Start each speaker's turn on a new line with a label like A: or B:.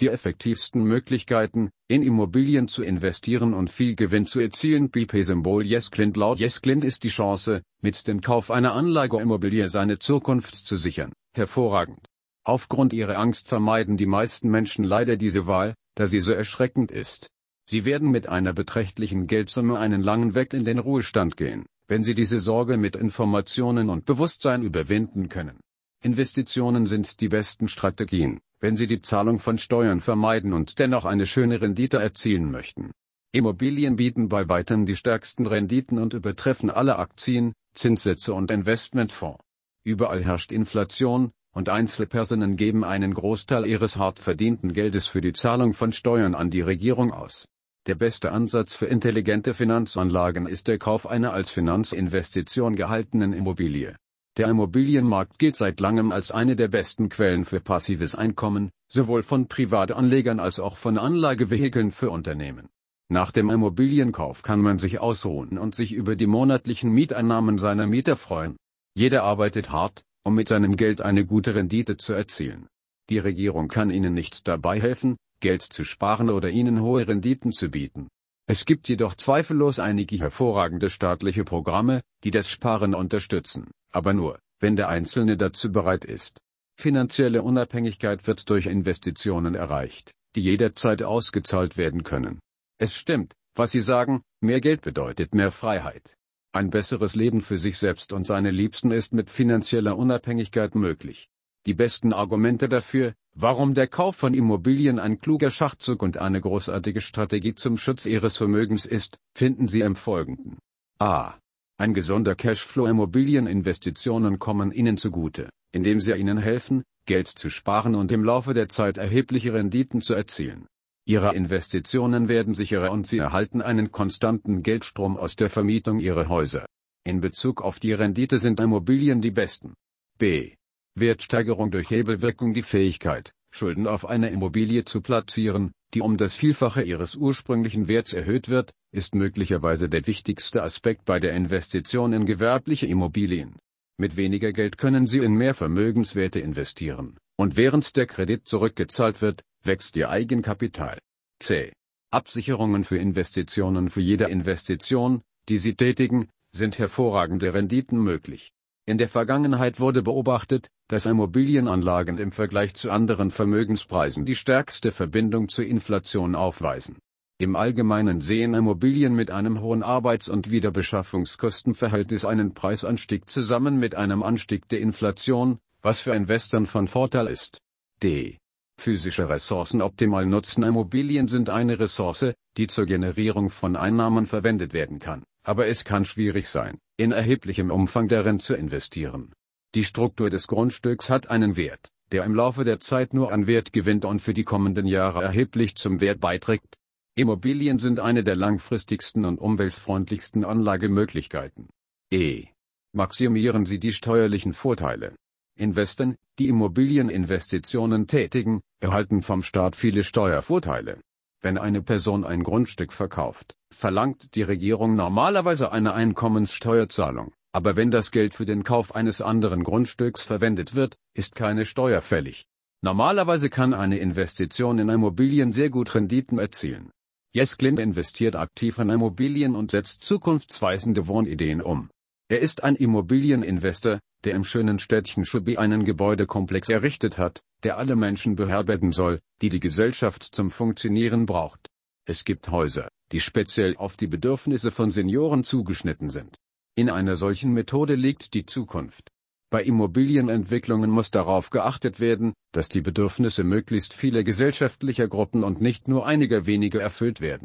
A: Die effektivsten Möglichkeiten, in Immobilien zu investieren und viel Gewinn zu erzielen. BP-Symbol YesClint Laut YesClint ist die Chance, mit dem Kauf einer Anlageimmobilie seine Zukunft zu sichern. Hervorragend. Aufgrund ihrer Angst vermeiden die meisten Menschen leider diese Wahl, da sie so erschreckend ist. Sie werden mit einer beträchtlichen Geldsumme einen langen Weg in den Ruhestand gehen, wenn sie diese Sorge mit Informationen und Bewusstsein überwinden können. Investitionen sind die besten Strategien, wenn Sie die Zahlung von Steuern vermeiden und dennoch eine schöne Rendite erzielen möchten. Immobilien bieten bei weitem die stärksten Renditen und übertreffen alle Aktien, Zinssätze und Investmentfonds. Überall herrscht Inflation, und Einzelpersonen geben einen Großteil ihres hart verdienten Geldes für die Zahlung von Steuern an die Regierung aus. Der beste Ansatz für intelligente Finanzanlagen ist der Kauf einer als Finanzinvestition gehaltenen Immobilie. Der Immobilienmarkt gilt seit langem als eine der besten Quellen für passives Einkommen, sowohl von Privatanlegern als auch von Anlagevehikeln für Unternehmen. Nach dem Immobilienkauf kann man sich ausruhen und sich über die monatlichen Mieteinnahmen seiner Mieter freuen. Jeder arbeitet hart, um mit seinem Geld eine gute Rendite zu erzielen. Die Regierung kann Ihnen nicht dabei helfen, Geld zu sparen oder Ihnen hohe Renditen zu bieten. Es gibt jedoch zweifellos einige hervorragende staatliche Programme, die das Sparen unterstützen, aber nur, wenn der Einzelne dazu bereit ist. Finanzielle Unabhängigkeit wird durch Investitionen erreicht, die jederzeit ausgezahlt werden können. Es stimmt, was Sie sagen, mehr Geld bedeutet mehr Freiheit. Ein besseres Leben für sich selbst und seine Liebsten ist mit finanzieller Unabhängigkeit möglich. Die besten Argumente dafür, Warum der Kauf von Immobilien ein kluger Schachzug und eine großartige Strategie zum Schutz Ihres Vermögens ist, finden Sie im Folgenden. A. Ein gesunder Cashflow Immobilieninvestitionen kommen Ihnen zugute, indem sie Ihnen helfen, Geld zu sparen und im Laufe der Zeit erhebliche Renditen zu erzielen. Ihre Investitionen werden sicherer und Sie erhalten einen konstanten Geldstrom aus der Vermietung Ihrer Häuser. In Bezug auf die Rendite sind Immobilien die besten. B. Wertsteigerung durch Hebelwirkung die Fähigkeit, Schulden auf eine Immobilie zu platzieren, die um das Vielfache ihres ursprünglichen Werts erhöht wird, ist möglicherweise der wichtigste Aspekt bei der Investition in gewerbliche Immobilien. Mit weniger Geld können Sie in mehr Vermögenswerte investieren, und während der Kredit zurückgezahlt wird, wächst Ihr Eigenkapital. C. Absicherungen für Investitionen Für jede Investition, die Sie tätigen, sind hervorragende Renditen möglich. In der Vergangenheit wurde beobachtet, dass Immobilienanlagen im Vergleich zu anderen Vermögenspreisen die stärkste Verbindung zur Inflation aufweisen. Im Allgemeinen sehen Immobilien mit einem hohen Arbeits- und Wiederbeschaffungskostenverhältnis einen Preisanstieg zusammen mit einem Anstieg der Inflation, was für Investoren von Vorteil ist. D. Physische Ressourcen optimal nutzen Immobilien sind eine Ressource, die zur Generierung von Einnahmen verwendet werden kann aber es kann schwierig sein, in erheblichem Umfang darin zu investieren. Die Struktur des Grundstücks hat einen Wert, der im Laufe der Zeit nur an Wert gewinnt und für die kommenden Jahre erheblich zum Wert beiträgt. Immobilien sind eine der langfristigsten und umweltfreundlichsten Anlagemöglichkeiten. E. Maximieren Sie die steuerlichen Vorteile. Investoren, die Immobilieninvestitionen tätigen, erhalten vom Staat viele Steuervorteile. Wenn eine Person ein Grundstück verkauft, verlangt die Regierung normalerweise eine Einkommenssteuerzahlung, aber wenn das Geld für den Kauf eines anderen Grundstücks verwendet wird, ist keine Steuer fällig. Normalerweise kann eine Investition in Immobilien sehr gut Renditen erzielen. Jesklin investiert aktiv in Immobilien und setzt zukunftsweisende Wohnideen um. Er ist ein Immobilieninvestor, der im schönen Städtchen Schubi einen Gebäudekomplex errichtet hat, der alle Menschen beherbergen soll, die die Gesellschaft zum Funktionieren braucht. Es gibt Häuser, die speziell auf die Bedürfnisse von Senioren zugeschnitten sind. In einer solchen Methode liegt die Zukunft. Bei Immobilienentwicklungen muss darauf geachtet werden, dass die Bedürfnisse möglichst vieler gesellschaftlicher Gruppen und nicht nur einiger weniger erfüllt werden.